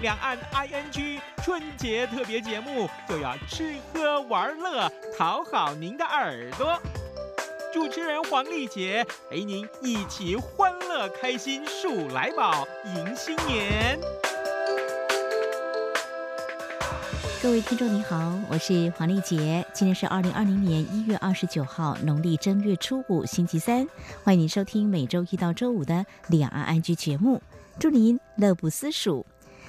两岸 ING 春节特别节目就要吃喝玩乐，讨好您的耳朵。主持人黄丽杰陪您一起欢乐开心数来宝，迎新年。各位听众您好，我是黄丽杰，今天是二零二零年一月二十九号，农历正月初五，星期三，欢迎您收听每周一到周五的两岸安居节目，祝您乐不思蜀。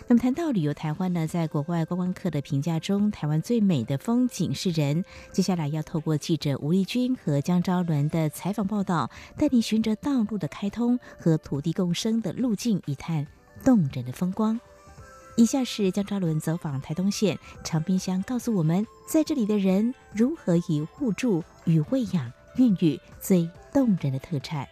那么谈到旅游台湾呢，在国外观光客的评价中，台湾最美的风景是人。接下来要透过记者吴丽君和江昭伦的采访报道，带你循着道路的开通和土地共生的路径，一探动人的风光。以下是江昭伦走访台东县长滨乡，告诉我们在这里的人如何以互助与喂养孕育最动人的特产。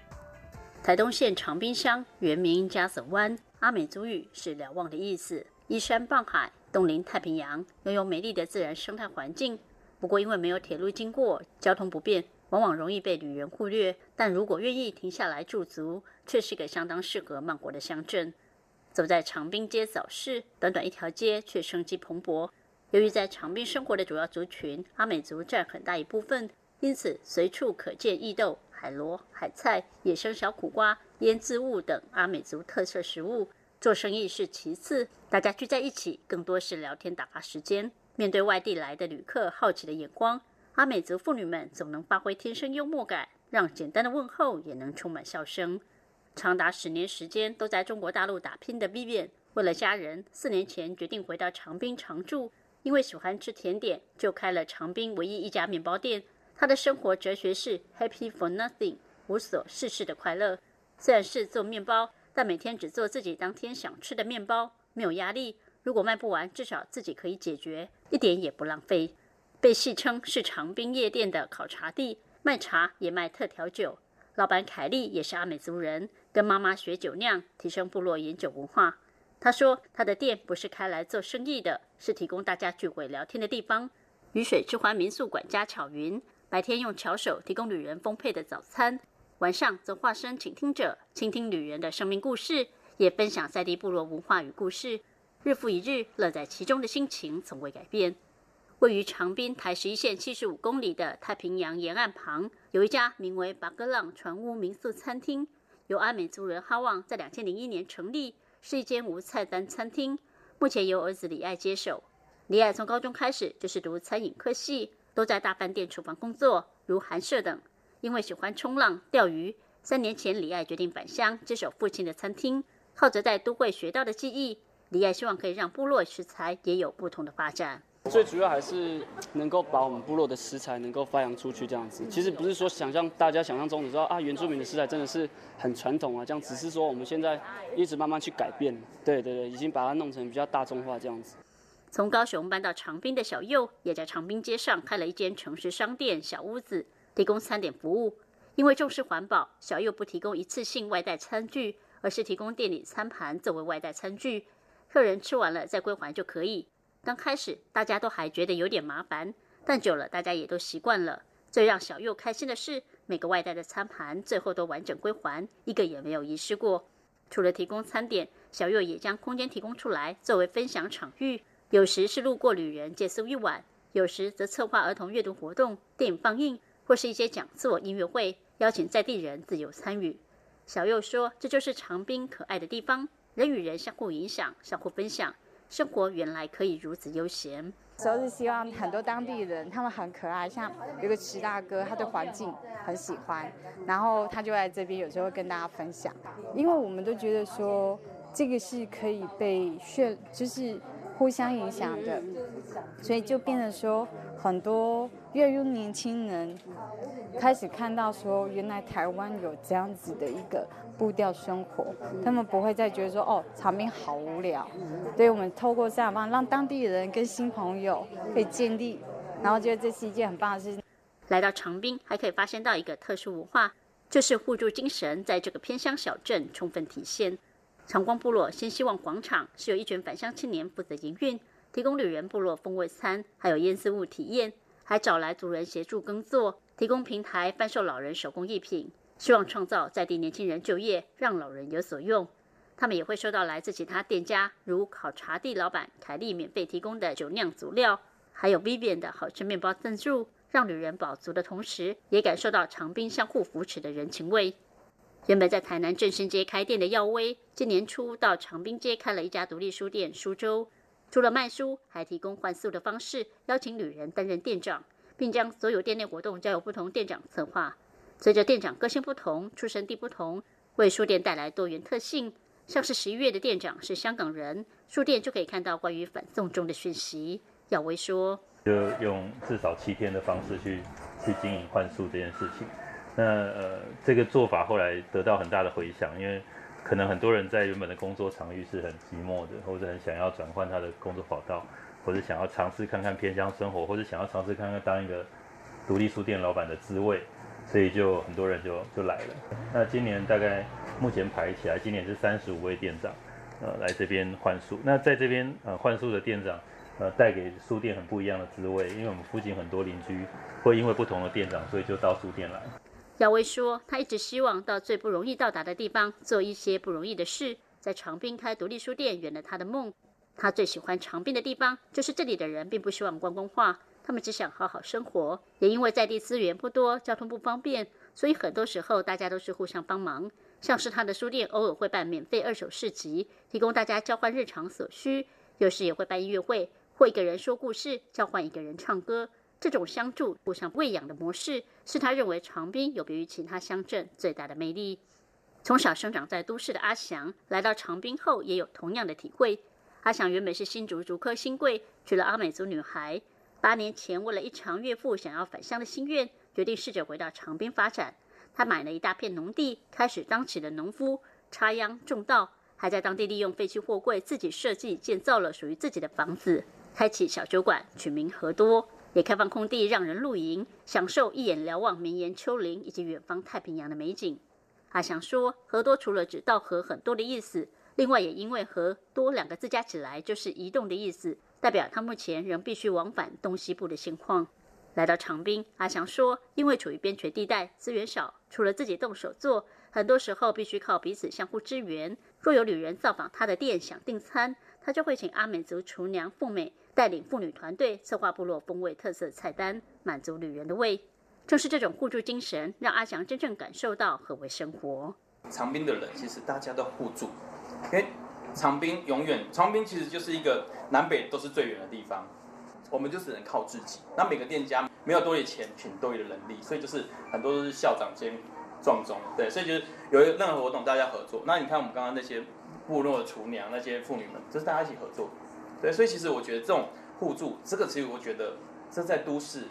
台东县长滨乡原名加子湾，阿美族语是瞭望的意思。依山傍海，东临太平洋，拥有美丽的自然生态环境。不过因为没有铁路经过，交通不便，往往容易被旅人忽略。但如果愿意停下来驻足，却是个相当适合慢活的乡镇。走在长滨街早市，短短一条街却生机蓬勃。由于在长滨生活的主要族群阿美族占很大一部分，因此随处可见异豆、海螺、海菜、野生小苦瓜、腌渍物等阿美族特色食物。做生意是其次，大家聚在一起，更多是聊天打发时间。面对外地来的旅客好奇的眼光，阿美族妇女们总能发挥天生幽默感，让简单的问候也能充满笑声。长达十年时间都在中国大陆打拼的 Vivian，为了家人，四年前决定回到长滨常住。因为喜欢吃甜点，就开了长滨唯一一家面包店。他的生活哲学是 Happy for nothing，无所事事的快乐。虽然是做面包，但每天只做自己当天想吃的面包，没有压力。如果卖不完，至少自己可以解决，一点也不浪费。被戏称是长滨夜店的考察地，卖茶也卖特调酒。老板凯利也是阿美族人。跟妈妈学酒酿，提升部落饮酒文化。他说，他的店不是开来做生意的，是提供大家聚会聊天的地方。雨水之环民宿管家巧云，白天用巧手提供女人丰沛的早餐，晚上则化身倾听者，倾听女人的生命故事，也分享在地部落文化与故事。日复一日，乐在其中的心情从未改变。位于长滨台十一线七十五公里的太平洋沿岸旁，有一家名为巴格浪船屋民宿餐厅。由阿美族人哈旺在两千零一年成立，是一间无菜单餐厅。目前由儿子李爱接手。李爱从高中开始就是读餐饮科系，都在大饭店厨房工作，如韩舍等。因为喜欢冲浪、钓鱼，三年前李爱决定返乡接手父亲的餐厅。靠着在都会学到的技艺，李爱希望可以让部落食材也有不同的发展。最主要还是能够把我们部落的食材能够发扬出去，这样子。其实不是说想象大家想象中的说啊，原住民的食材真的是很传统啊，这样。只是说我们现在一直慢慢去改变，对对对，已经把它弄成比较大众化这样子。从高雄搬到长滨的小佑，也在长滨街上开了一间城市商店小屋子，提供餐点服务。因为重视环保，小佑不提供一次性外带餐具，而是提供店里餐盘作为外带餐具，客人吃完了再归还就可以。刚开始大家都还觉得有点麻烦，但久了大家也都习惯了。最让小佑开心的是，每个外带的餐盘最后都完整归还，一个也没有遗失过。除了提供餐点，小佑也将空间提供出来作为分享场域。有时是路过旅人借宿一晚，有时则策划儿童阅读活动、电影放映，或是一些讲座、音乐会，邀请在地人自由参与。小佑说：“这就是长滨可爱的地方，人与人相互影响，相互分享。”生活原来可以如此悠闲。时候是希望很多当地人，他们很可爱，像有个池大哥，他对环境很喜欢，然后他就在这边，有时候跟大家分享。因为我们都觉得说，这个是可以被炫，就是互相影响的，所以就变得说，很多越狱年轻人开始看到说，原来台湾有这样子的一个。步调生活，他们不会再觉得说哦，长滨好无聊。所以我们透过这样方，让当地人跟新朋友可以建立，然后觉得这是一件很棒的事情。来到长滨，还可以发现到一个特殊文化，就是互助精神，在这个偏乡小镇充分体现。长光部落新希望广场是由一群返乡青年负责营运，提供旅人部落风味餐，还有腌丝物体验，还找来族人协助耕作，提供平台贩售老人手工艺品。希望创造在地年轻人就业，让老人有所用。他们也会收到来自其他店家，如烤茶地老板凯利免费提供的酒酿足料，还有 Vivian 的好吃面包赞助，让旅人饱足的同时，也感受到长滨相互扶持的人情味。原本在台南正生街开店的耀威，今年初到长滨街开了一家独立书店书周，除了卖书，还提供换宿的方式，邀请旅人担任店长，并将所有店内活动交由不同店长策划。随着店长个性不同、出生地不同，为书店带来多元特性。像是十一月的店长是香港人，书店就可以看到关于反送中的讯息。耀威说：“就用至少七天的方式去去经营换宿这件事情。那呃，这个做法后来得到很大的回响，因为可能很多人在原本的工作场域是很寂寞的，或者很想要转换他的工作跑道，或者想要尝试看看偏乡生活，或者想要尝试看看当一个独立书店老板的滋味。”所以就很多人就就来了。那今年大概目前排起来，今年是三十五位店长，呃，来这边换书。那在这边呃换书的店长，呃，带给书店很不一样的滋味。因为我们附近很多邻居会因为不同的店长，所以就到书店来。姚威说，他一直希望到最不容易到达的地方做一些不容易的事。在长滨开独立书店圆了他的梦。他最喜欢长滨的地方，就是这里的人并不希望观光化。他们只想好好生活，也因为在地资源不多，交通不方便，所以很多时候大家都是互相帮忙。像是他的书店偶尔会办免费二手市集，提供大家交换日常所需；有时也会办音乐会，或一个人说故事，交换一个人唱歌。这种相助、互相喂养的模式，是他认为长滨有别于其他乡镇最大的魅力。从小生长在都市的阿祥，来到长滨后也有同样的体会。阿祥原本是新竹竹科新贵，娶了阿美族女孩。八年前，为了一场岳父想要返乡的心愿，决定试着回到长滨发展。他买了一大片农地，开始当起了农夫，插秧种稻，还在当地利用废弃货柜自己设计建造了属于自己的房子，开启小酒馆，取名和多，也开放空地让人露营，享受一眼瞭望绵延丘陵以及远方太平洋的美景。阿祥说，河多除了指稻禾很多的意思，另外也因为和多两个字加起来就是移动的意思。代表他目前仍必须往返东西部的情况。来到长滨，阿祥说，因为处于边陲地带，资源少，除了自己动手做，很多时候必须靠彼此相互支援。若有旅人造访他的店想订餐，他就会请阿美族厨娘凤美带领妇女团队策划部落风味特色菜单，满足旅人的胃。正是这种互助精神，让阿祥真正感受到何为生活。长滨的人其实大家都互助，因为长滨永远，长滨其实就是一个南北都是最远的地方，我们就只能靠自己。那每个店家没有多余钱，请多余的人力，所以就是很多都是校长兼壮中，对，所以就是有任何活动大家合作。那你看我们刚刚那些部落的厨娘那些妇女们，就是大家一起合作，对，所以其实我觉得这种互助，这个其实我觉得这在都市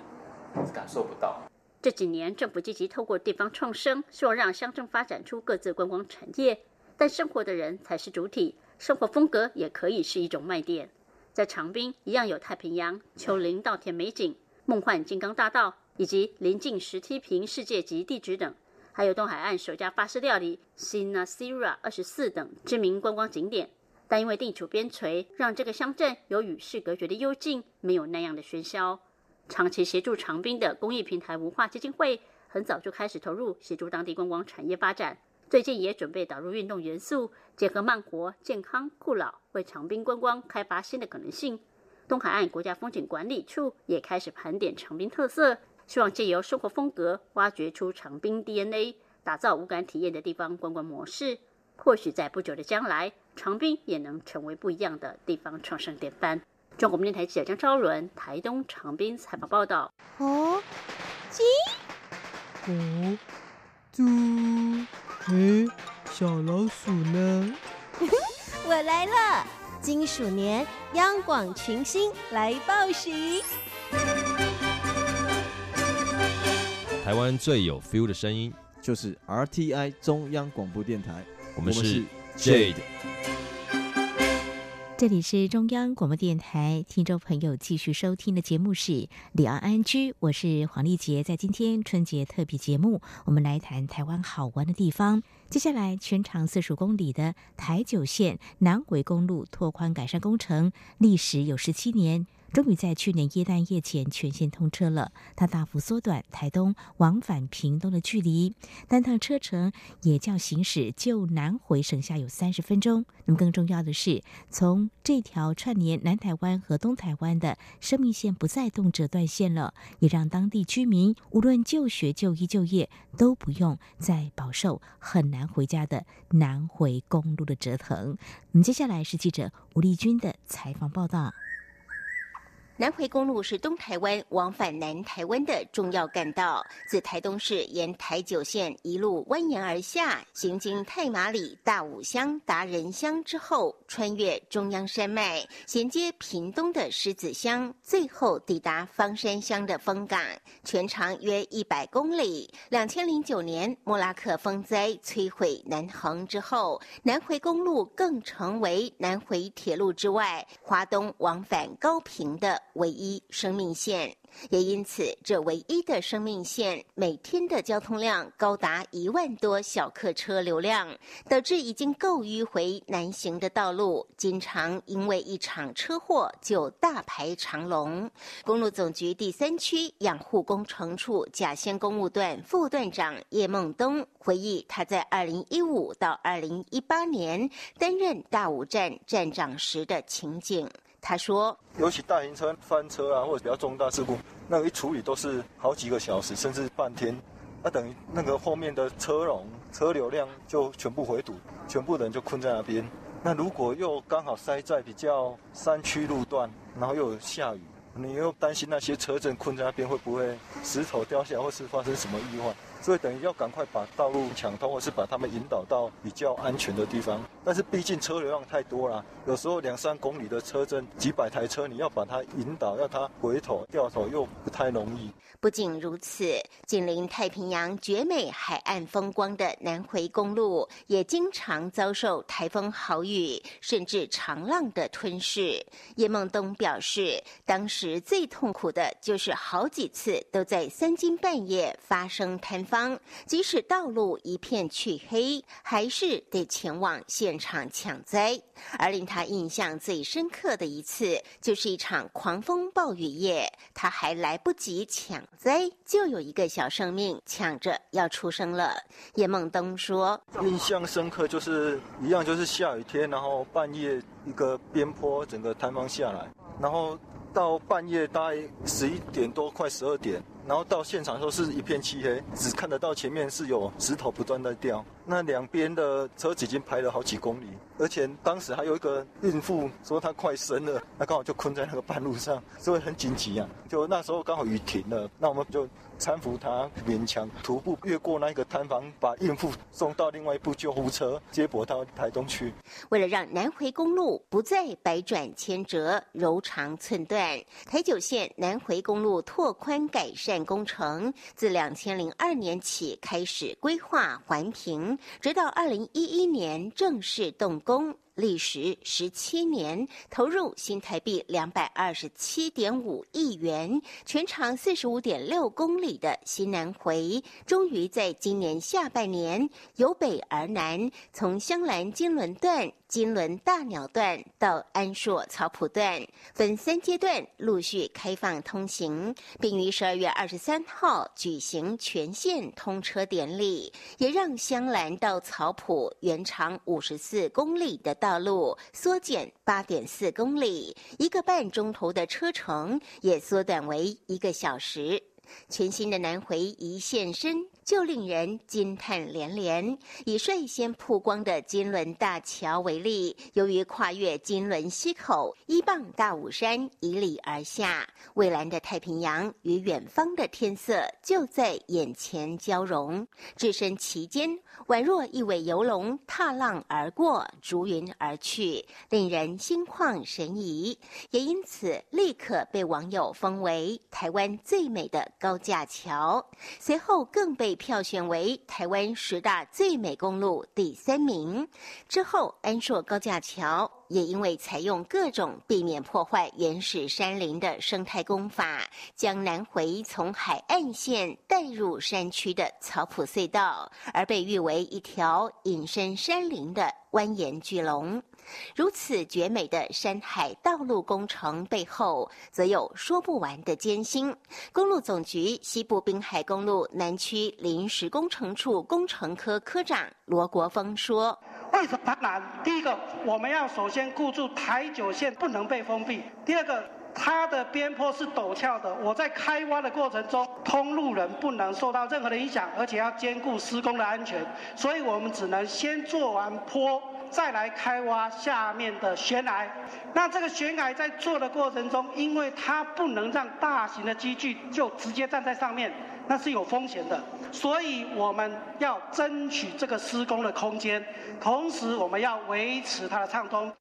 感受不到。这几年政府积极透过地方创生，希望让乡镇发展出各自观光产业，但生活的人才是主体。生活风格也可以是一种卖点，在长滨一样有太平洋、丘陵、稻田美景、梦幻金刚大道，以及临近石梯坪世界级地址等，还有东海岸首家法式料理 Sinasira 二十四等知名观光景点。但因为地处边陲，让这个乡镇有与世隔绝的幽静，没有那样的喧嚣。长期协助长滨的公益平台文化基金会，很早就开始投入协助当地观光产业发展。最近也准备导入运动元素，结合慢活、健康、酷老，为长滨观光开发新的可能性。东海岸国家风景管理处也开始盘点长滨特色，希望借由生活风格挖掘出长滨 DNA，打造无感体验的地方观光模式。或许在不久的将来，长滨也能成为不一样的地方创生典范。中国电台记者张昭伦，台东长滨采访报道。哦，鸡，哦，猪。哎，小老鼠呢？我来了，金鼠年央广群星来报喜。台湾最有 feel 的声音就是 RTI 中央广播电台，我们是 Jade。这里是中央广播电台，听众朋友继续收听的节目是《李昂安居》，我是黄丽杰。在今天春节特别节目，我们来谈台湾好玩的地方。接下来，全长四十公里的台九线南回公路拓宽改善工程，历时有十七年。终于在去年耶诞夜前全线通车了，它大幅缩短台东往返屏东的距离，单趟车程也较行驶就南回省下有三十分钟。那么更重要的是，从这条串联南台湾和东台湾的生命线不再动辄断线了，也让当地居民无论就学、就医、就业都不用再饱受很难回家的南回公路的折腾。我们接下来是记者吴丽君的采访报道。南回公路是东台湾往返南台湾的重要干道，自台东市沿台九线一路蜿蜒而下，行经太马里、大武乡、达人乡之后，穿越中央山脉，衔接屏东的狮子乡，最后抵达方山乡的风港，全长约一百公里。两千零九年莫拉克风灾摧毁南横之后，南回公路更成为南回铁路之外，华东往返高平的。唯一生命线。也因此，这唯一的生命线每天的交通量高达一万多小客车流量，导致已经够迂回难行的道路，经常因为一场车祸就大排长龙。公路总局第三区养护工程处甲仙公务段副段长叶梦东回忆，他在二零一五到二零一八年担任大武站站长时的情景。他说：“尤其大型车翻车啊，或者比较重大事故，那个一处理都是好几个小时，甚至半天。那等于那个后面的车龙、车流量就全部回堵，全部人就困在那边。那如果又刚好塞在比较山区路段，然后又有下雨，你又担心那些车阵困在那边会不会石头掉下来，或是发生什么意外？”所以等于要赶快把道路抢通，或是把他们引导到比较安全的地方。但是毕竟车流量太多了，有时候两三公里的车阵，几百台车，你要把它引导，要它回头掉头又不太容易。不仅如此，紧邻太平洋绝美海岸风光的南回公路，也经常遭受台风豪雨，甚至长浪的吞噬。叶梦东表示，当时最痛苦的就是好几次都在三更半夜发生坍。方即使道路一片黢黑，还是得前往现场抢灾。而令他印象最深刻的一次，就是一场狂风暴雨夜，他还来不及抢灾，就有一个小生命抢着要出生了。叶梦东说：“印象深刻就是一样，就是下雨天，然后半夜一个边坡整个坍方下来，然后到半夜大概十一点多，快十二点。”然后到现场的时候是一片漆黑，只看得到前面是有石头不断在掉。那两边的车子已经排了好几公里，而且当时还有一个孕妇说她快生了，那刚好就困在那个半路上，所以很紧急啊。就那时候刚好雨停了，那我们就搀扶他勉强徒步越过那个摊房，把孕妇送到另外一部救护车接驳到台东去。为了让南回公路不再百转千折、柔肠寸断，台九线南回公路拓宽改善。工程自两千零二年起开始规划环评，直到二零一一年正式动工。历时十七年，投入新台币两百二十七点五亿元，全长四十五点六公里的新南回，终于在今年下半年由北而南，从香兰金轮段、金轮大鸟段到安硕草埔段，分三阶段陆续开放通行，并于十二月二十三号举行全线通车典礼，也让香兰到草埔原长五十四公里的道。道路缩减八点四公里，一个半钟头的车程也缩短为一个小时。全新的南回一现身。就令人惊叹连连。以率先曝光的金轮大桥为例，由于跨越金轮溪口，依傍大武山以里而下，蔚蓝的太平洋与远方的天色就在眼前交融，置身其间，宛若一尾游龙踏浪而过，逐云而去，令人心旷神怡。也因此，立刻被网友封为台湾最美的高架桥。随后更被票选为台湾十大最美公路第三名，之后安硕高架桥。也因为采用各种避免破坏原始山林的生态工法，将南回从海岸线带入山区的草埔隧道，而被誉为一条隐身山林的蜿蜒巨龙。如此绝美的山海道路工程背后，则有说不完的艰辛。公路总局西部滨海公路南区临时工程处工程科科长罗国峰说：“为什么它难？第一个，我们要首先顾住台九线不能被封闭；第二个，它的边坡是陡峭的，我在开挖的过程中，通路人不能受到任何的影响，而且要兼顾施工的安全，所以我们只能先做完坡。”再来开挖下面的悬崖，那这个悬崖在做的过程中，因为它不能让大型的机具就直接站在上面，那是有风险的，所以我们要争取这个施工的空间，同时我们要维持它的畅通。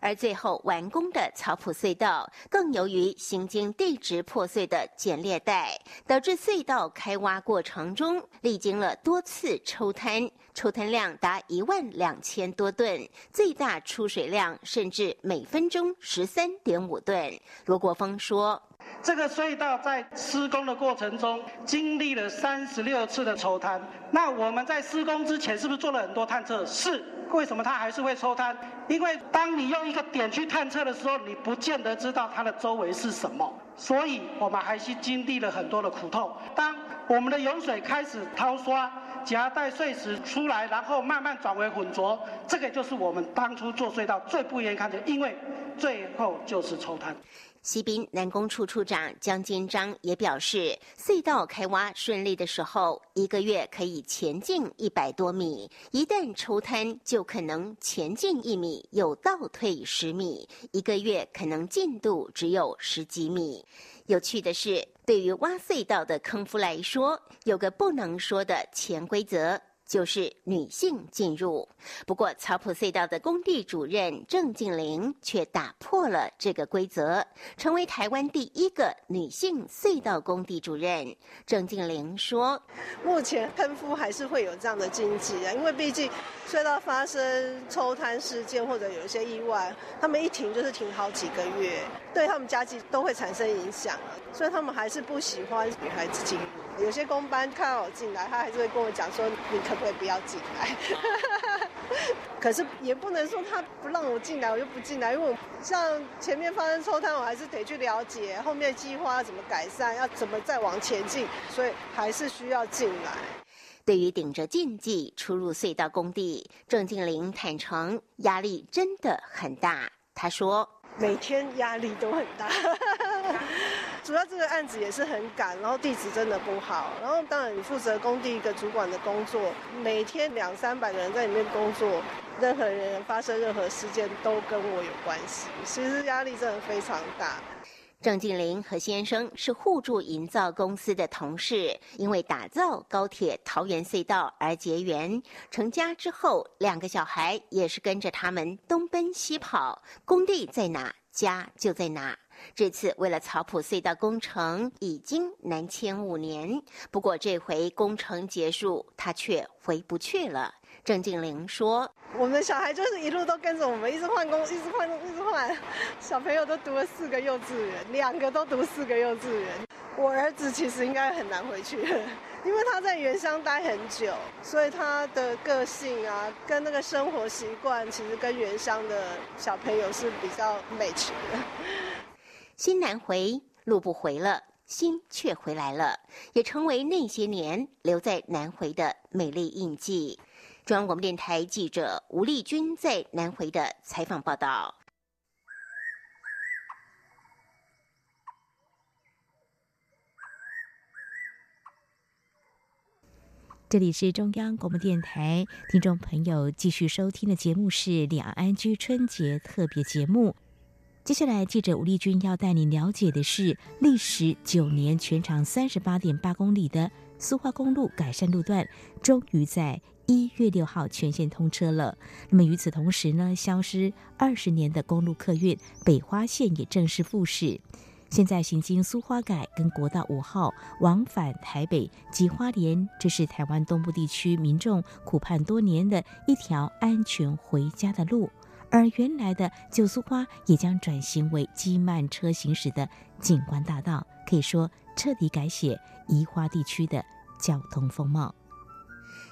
而最后完工的草埔隧道，更由于行经地质破碎的剪裂带，导致隧道开挖过程中历经了多次抽滩，抽滩量达一万两千多吨，最大出水量甚至每分钟十三点五吨。罗国峰说：“这个隧道在施工的过程中经历了三十六次的抽摊，那我们在施工之前是不是做了很多探测？是。”为什么它还是会抽摊？因为当你用一个点去探测的时候，你不见得知道它的周围是什么，所以我们还是经历了很多的苦痛。当我们的油水开始掏刷、夹带碎石出来，然后慢慢转为浑浊，这个就是我们当初做隧道最不愿意看的，因为最后就是抽摊。西滨南工处处长江金章也表示，隧道开挖顺利的时候，一个月可以前进一百多米；一旦抽滩，就可能前进一米又倒退十米，一个月可能进度只有十几米。有趣的是，对于挖隧道的坑夫来说，有个不能说的潜规则。就是女性进入，不过草埔隧道的工地主任郑静玲却打破了这个规则，成为台湾第一个女性隧道工地主任。郑静玲说：“目前喷夫还是会有这样的禁忌啊，因为毕竟隧道发生抽摊事件或者有一些意外，他们一停就是停好几个月，对他们家计都会产生影响，所以他们还是不喜欢女孩子进入。”有些工班看到我进来，他还是会跟我讲说：“你可不可以不要进来？” 可是也不能说他不让我进来，我就不进来，因为我像前面发生抽摊，我还是得去了解后面计划要怎么改善，要怎么再往前进，所以还是需要进来。对于顶着禁忌出入隧道工地，郑静玲坦诚压力真的很大。他说：“每天压力都很大。”主要这个案子也是很赶，然后地址真的不好，然后当然你负责工地一个主管的工作，每天两三百个人在里面工作，任何人发生任何事件都跟我有关系，其实压力真的非常大。郑静玲和先生是互助营造公司的同事，因为打造高铁桃园隧道而结缘。成家之后，两个小孩也是跟着他们东奔西跑，工地在哪，家就在哪。这次为了草埔隧道工程，已经南迁五年。不过这回工程结束，他却回不去了。郑静玲说：“我们的小孩就是一路都跟着我们，一直换工，一直换，一直换。小朋友都读了四个幼稚园，两个都读四个幼稚园。我儿子其实应该很难回去，因为他在原乡待很久，所以他的个性啊，跟那个生活习惯，其实跟原乡的小朋友是比较 match 的。”心难回，路不回了，心却回来了，也成为那些年留在南回的美丽印记。中央广播电台记者吴丽君在南回的采访报道。这里是中央广播电台，听众朋友继续收听的节目是两岸居春节特别节目。接下来，记者吴丽君要带你了解的是，历时九年、全长三十八点八公里的苏花公路改善路段，终于在一月六号全线通车了。那么与此同时呢，消失二十年的公路客运北花线也正式复驶。现在行经苏花改跟国道五号往返台北及花莲，这是台湾东部地区民众苦盼多年的一条安全回家的路。而原来的九苏花也将转型为机慢车行驶的景观大道，可以说彻底改写宜花地区的交通风貌。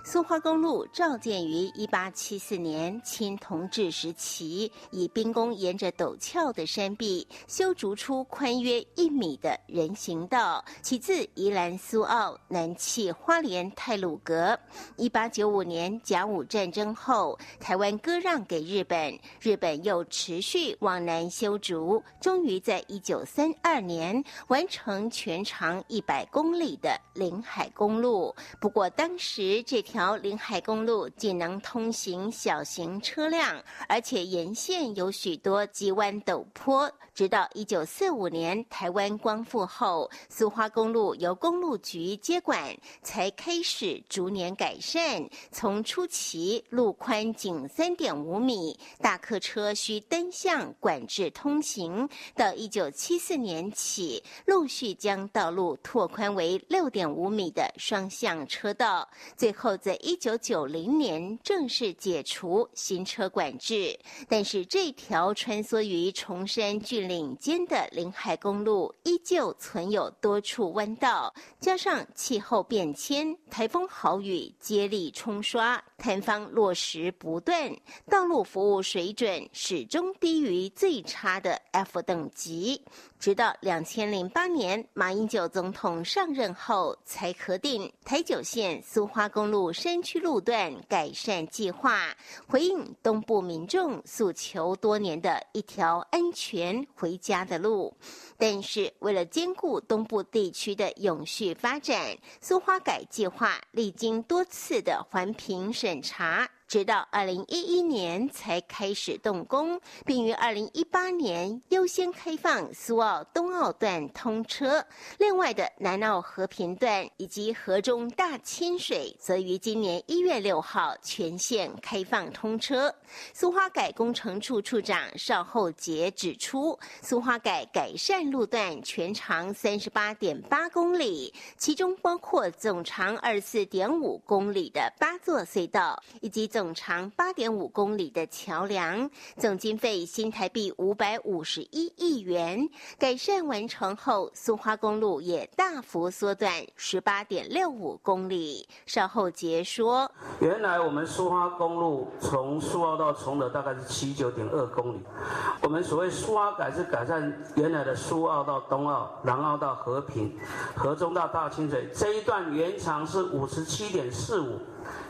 苏花公路肇建于一八七四年，清同治时期，以兵工沿着陡峭的山壁修筑出宽约一米的人行道，起自宜兰苏澳，南起花莲泰鲁阁。一八九五年甲午战争后，台湾割让给日本，日本又持续往南修筑，终于在一九三二年完成全长一百公里的临海公路。不过当时这条条临海公路仅能通行小型车辆，而且沿线有许多急弯陡坡。直到一九四五年台湾光复后，苏花公路由公路局接管，才开始逐年改善。从初期路宽仅三点五米，大客车需单向管制通行，到一九七四年起，陆续将道路拓宽为六点五米的双向车道，最后。在一九九零年正式解除行车管制，但是这条穿梭于崇山峻领间的临海公路依旧存有多处弯道，加上气候变迁、台风豪雨接力冲刷，塌方落实不断，道路服务水准始终低于最差的 F 等级。直到两千零八年，马英九总统上任后，才核定台九线苏花公路山区路段改善计划，回应东部民众诉求多年的一条安全回家的路。但是，为了兼顾东部地区的永续发展，苏花改计划历经多次的环评审查。直到二零一一年才开始动工，并于二零一八年优先开放苏澳东澳段通车。另外的南澳和平段以及河中大清水，则于今年一月六号全线开放通车。苏花改工程处处长邵厚杰指出，苏花改改善路段全长三十八点八公里，其中包括总长二四点五公里的八座隧道，以及总总长八点五公里的桥梁，总经费新台币五百五十一亿元。改善完成后，苏花公路也大幅缩短十八点六五公里。邵厚杰说：“原来我们苏花公路从苏澳到崇德大概是七九点二公里，我们所谓苏花改是改善原来的苏澳到东澳、南澳到和平、河中到大清水这一段原长是五十七点四五。”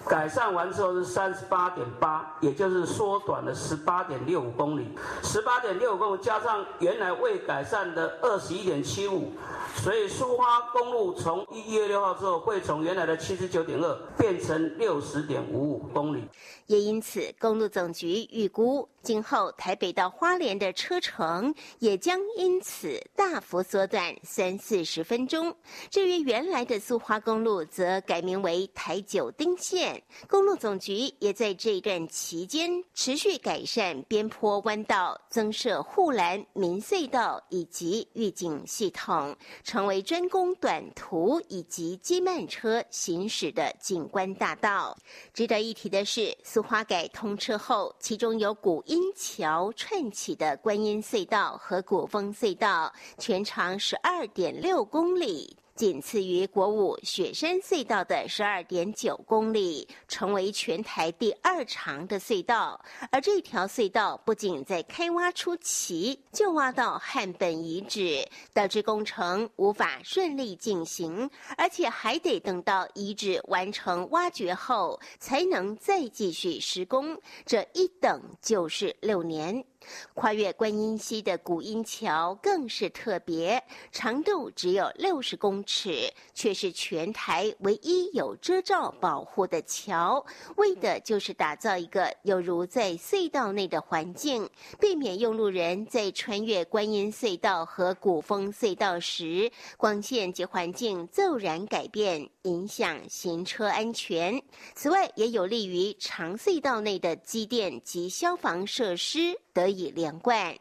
改善完之后是三十八点八，也就是缩短了十八点六五公里。十八点六五公里加上原来未改善的二十一点七五，所以苏花公路从一月六号之后会从原来的七十九点二变成六十点五五公里。也因此，公路总局预估，今后台北到花莲的车程也将因此大幅缩短三四十分钟。至于原来的苏花公路，则改名为台九丁线。公路总局也在这一段期间持续改善边坡弯道，增设护栏、明隧道以及预警系统，成为专攻短途以及机慢车行驶的景观大道。值得一提的是。苏花改通车后，其中有古音桥串起的观音隧道和古风隧道，全长十二点六公里。仅次于国五雪山隧道的十二点九公里，成为全台第二长的隧道。而这条隧道不仅在开挖初期就挖到汉本遗址，导致工程无法顺利进行，而且还得等到遗址完成挖掘后，才能再继续施工。这一等就是六年。跨越观音溪的古音桥更是特别，长度只有六十公尺，却是全台唯一有遮罩保护的桥，为的就是打造一个犹如在隧道内的环境，避免用路人在穿越观音隧道和古风隧道时，光线及环境骤然改变，影响行车安全。此外，也有利于长隧道内的机电及消防设施。得以连贯。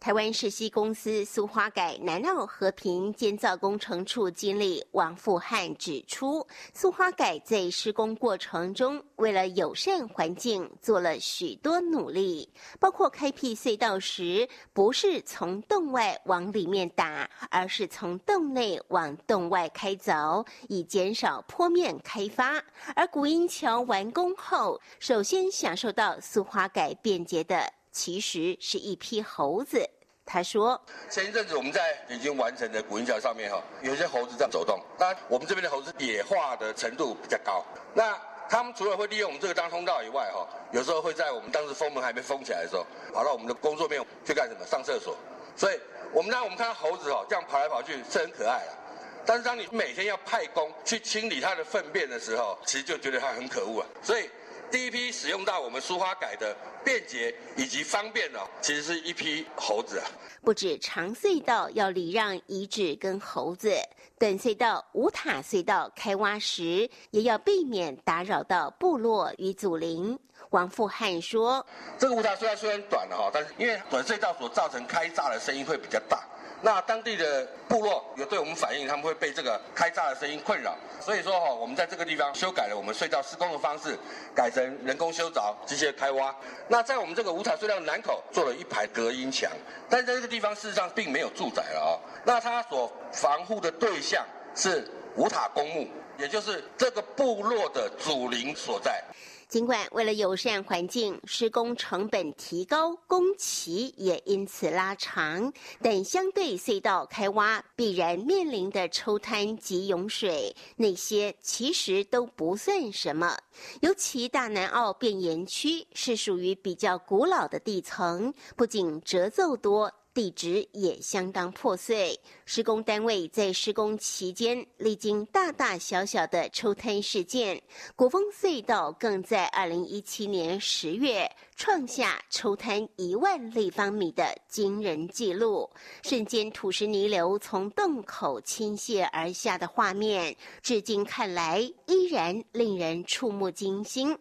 台湾世熙公司苏花改南澳和平建造工程处经理王富汉指出，苏花改在施工过程中，为了友善环境，做了许多努力，包括开辟隧道时，不是从洞外往里面打，而是从洞内往洞外开凿，以减少坡面开发。而古英桥完工后，首先享受到苏花改便捷的。其实是一批猴子。他说：“前一阵子我们在已经完成的古英桥上面哈，有些猴子在走动。当然，我们这边的猴子野化的程度比较高。那他们除了会利用我们这个当通道以外哈，有时候会在我们当时封门还没封起来的时候，跑到我们的工作面去干什么？上厕所。所以，我们当我们看到猴子哦这样跑来跑去是很可爱的。但是当你每天要派工去清理它的粪便的时候，其实就觉得它很可恶啊。所以。”第一批使用到我们苏花改的便捷以及方便哦，其实是一批猴子啊。不止长隧道要礼让遗址跟猴子，短隧道五塔隧道开挖时，也要避免打扰到部落与祖灵。王富汉说：“这个五塔隧道虽然短了哈，但是因为短隧道所造成开炸的声音会比较大。”那当地的部落有对我们反映，他们会被这个开炸的声音困扰，所以说哈，我们在这个地方修改了我们隧道施工的方式，改成人工修凿、机械开挖。那在我们这个五塔隧道南口做了一排隔音墙，但是在这个地方事实上并没有住宅了啊。那它所防护的对象是五塔公墓，也就是这个部落的祖灵所在。尽管为了友善环境，施工成本提高，工期也因此拉长，但相对隧道开挖必然面临的抽滩及涌水，那些其实都不算什么。尤其大南澳变岩区是属于比较古老的地层，不仅褶皱多。地质也相当破碎，施工单位在施工期间历经大大小小的抽摊事件，国风隧道更在二零一七年十月。创下抽滩一万立方米的惊人纪录，瞬间土石泥流从洞口倾泻而下的画面，至今看来依然令人触目惊心。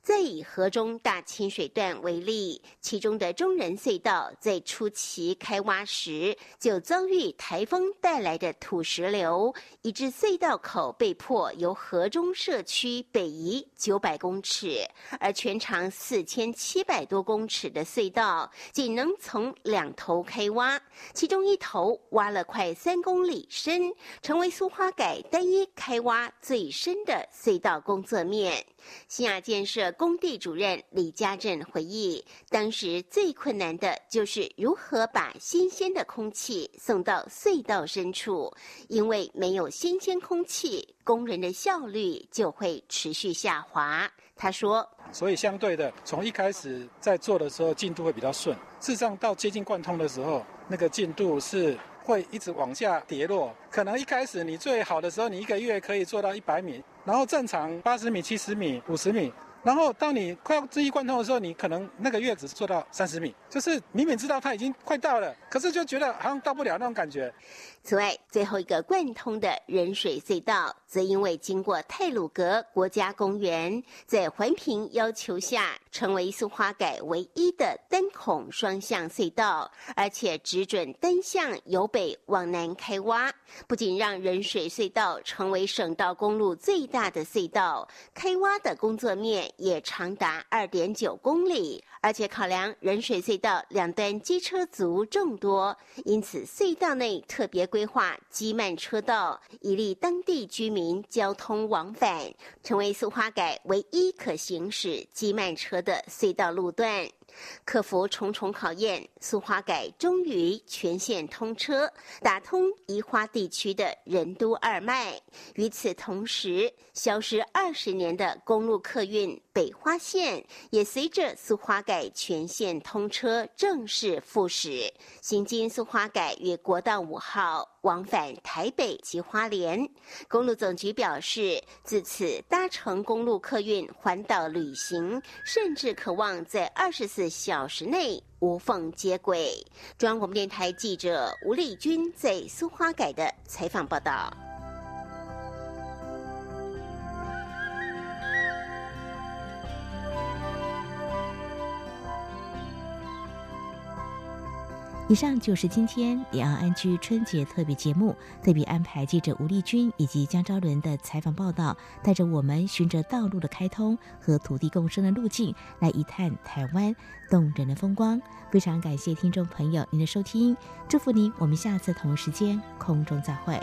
再以河中大清水段为例，其中的中人隧道在初期开挖时就遭遇台风带来的土石流，以致隧道口被迫由河中社区北移九百公尺，而全长四千七。七百多公尺的隧道，仅能从两头开挖，其中一头挖了快三公里深，成为苏花改单一开挖最深的隧道工作面。新亚建设工地主任李家镇回忆，当时最困难的就是如何把新鲜的空气送到隧道深处，因为没有新鲜空气，工人的效率就会持续下滑。他说：“所以相对的，从一开始在做的时候进度会比较顺，事实上到接近贯通的时候，那个进度是会一直往下跌落。可能一开始你最好的时候，你一个月可以做到一百米，然后正常八十米、七十米、五十米。”然后，当你快要知一贯通的时候，你可能那个月只做到三十米，就是明明知道它已经快到了，可是就觉得好像到不了那种感觉。此外，最后一个贯通的人水隧道，则因为经过泰鲁格国家公园，在环评要求下，成为苏花改唯一的单孔双向隧道，而且只准单向由北往南开挖，不仅让人水隧道成为省道公路最大的隧道，开挖的工作面。也长达二点九公里，而且考量人水隧道两端机车族众多，因此隧道内特别规划机慢车道，以利当地居民交通往返，成为苏花改唯一可行驶机慢车的隧道路段。克服重重考验，苏花改终于全线通车，打通宜花地区的人都二脉。与此同时，消失二十年的公路客运北花线也随着苏花改全线通车正式复驶，行经苏花改与国道五号。往返台北及花莲，公路总局表示，自此搭乘公路客运环岛旅行，甚至渴望在二十四小时内无缝接轨。中央广播电台记者吴丽君在苏花改的采访报道。以上就是今天两岸安居春节特别节目，特别安排记者吴丽君以及江昭伦的采访报道，带着我们循着道路的开通和土地共生的路径，来一探台湾动人的风光。非常感谢听众朋友您的收听，祝福您，我们下次同一时间空中再会。